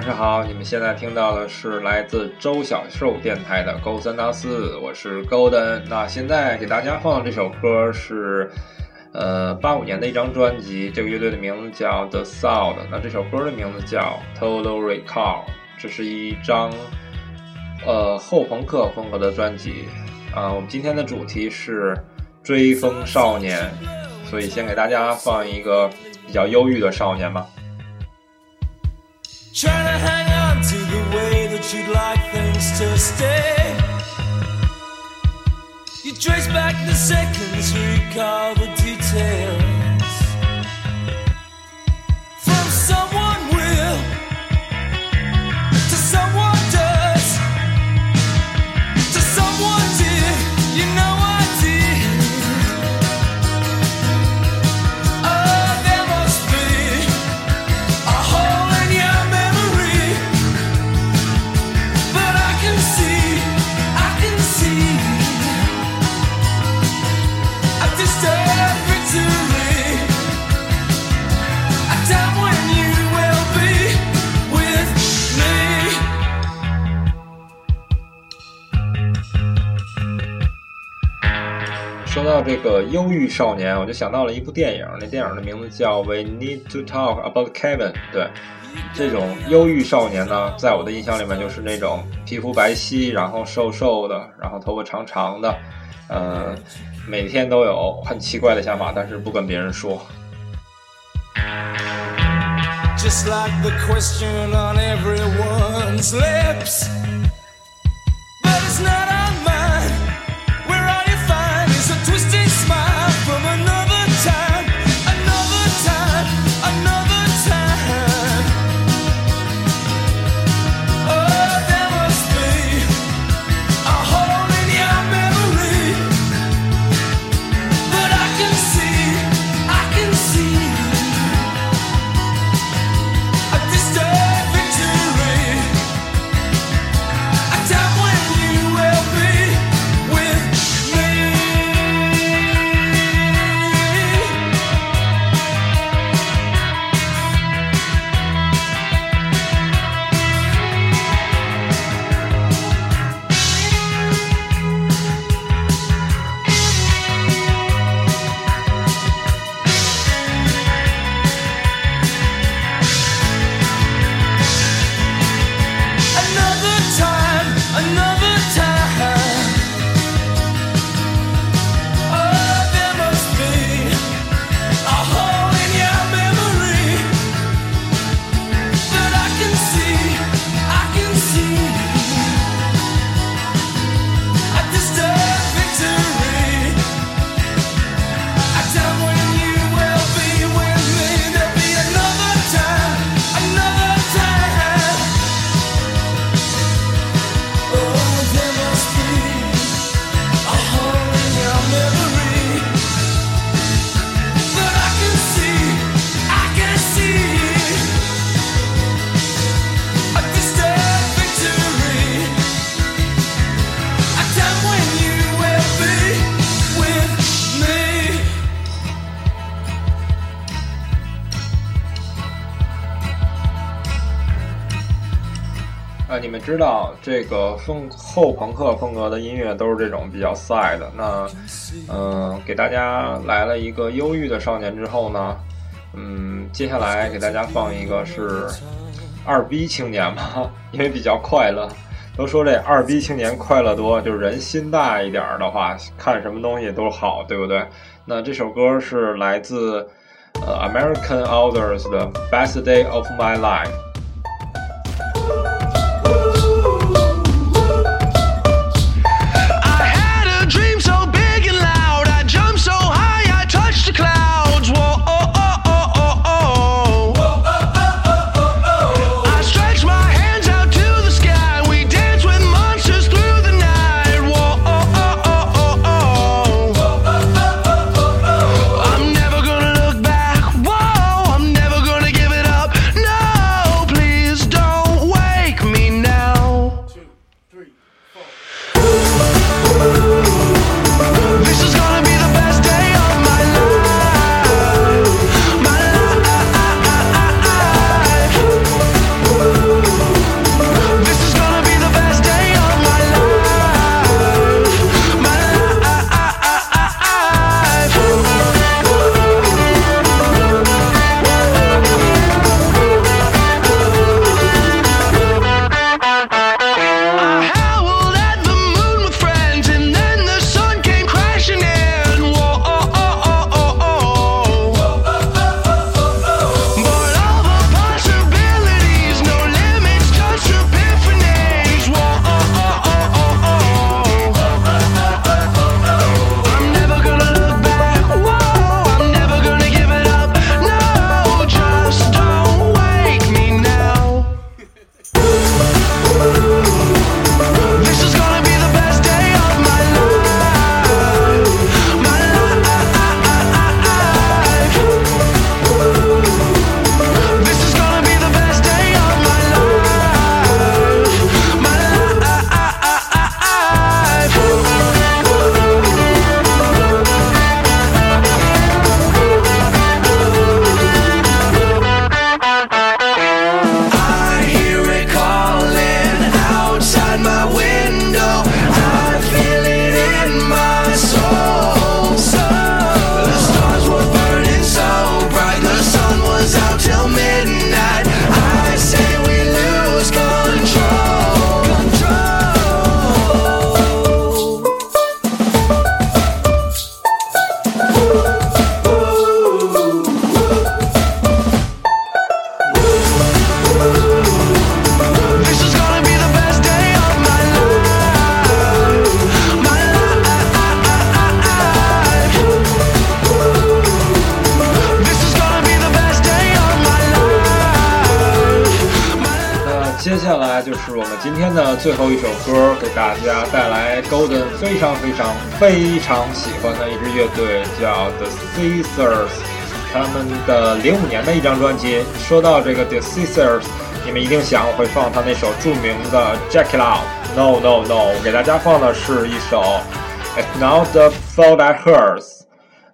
晚上好，你们现在听到的是来自周小寿电台的勾三搭四，我是 Golden。那现在给大家放的这首歌是，呃，八五年的一张专辑，这个乐队的名字叫 The Sound。那这首歌的名字叫 Total Recall。这是一张，呃，后朋克风格的专辑。啊，我们今天的主题是追风少年，所以先给大家放一个比较忧郁的少年吧。Trying to hang on to the way that you'd like things to stay. You trace back the seconds, recall the details. 说到这个忧郁少年，我就想到了一部电影，那电影的名字叫《We Need to Talk About Kevin》。对，这种忧郁少年呢，在我的印象里面就是那种皮肤白皙，然后瘦瘦的，然后头发长长的，呃，每天都有很奇怪的想法，但是不跟别人说。Just like the question on everyone's lips. But it's not 啊，你们知道这个风后朋克风格的音乐都是这种比较丧的。那，嗯、给大家来了一个忧郁的少年之后呢，嗯，接下来给大家放一个是二逼青年嘛，因为比较快乐。都说这二逼青年快乐多，就是人心大一点的话，看什么东西都好，对不对？那这首歌是来自呃 American Authors 的《Best Day of My Life》。今天的最后一首歌，给大家带来 Golden 非常非常非常喜欢的一支乐队，叫 The Scissors，他们的零五年的一张专辑。说到这个 The Scissors，你们一定想我会放他那首著名的 Jack It Out，No No No，我给大家放的是一首 It's Not the Fault That Hurts。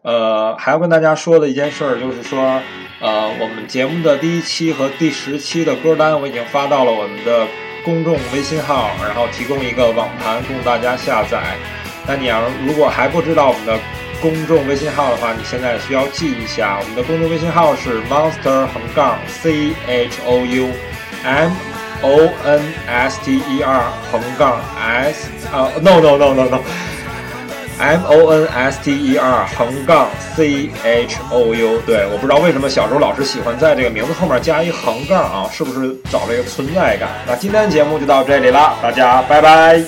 呃，还要跟大家说的一件事儿就是说。呃，我们节目的第一期和第十期的歌单我已经发到了我们的公众微信号，然后提供一个网盘供大家下载。那你要如果还不知道我们的公众微信号的话，你现在需要记一下，我们的公众微信号是 monster 横杠 c h o u m o n s t e r 横杠 s 啊，no no no no no。M O N S T E R 横杠 C H O U，对，我不知道为什么小时候老是喜欢在这个名字后面加一横杠啊，是不是找这个存在感？那今天的节目就到这里了，大家拜拜。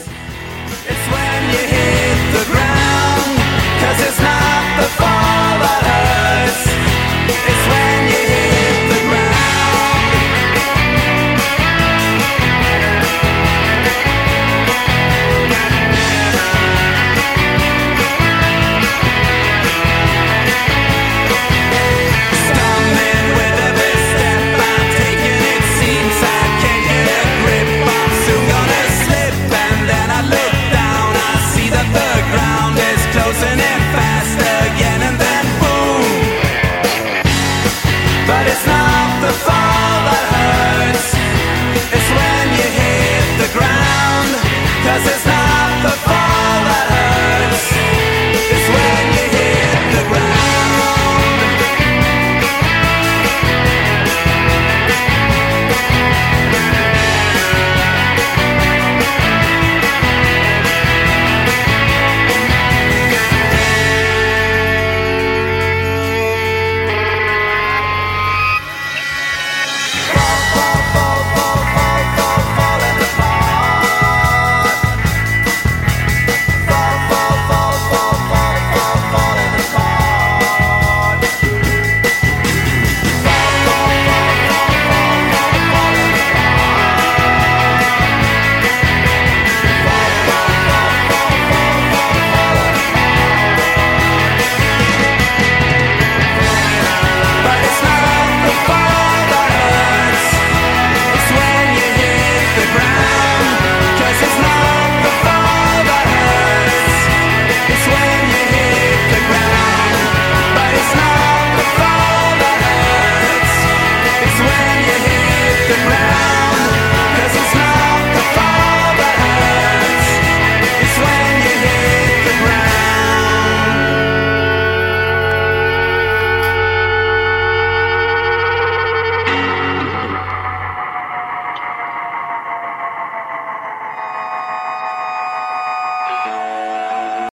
last night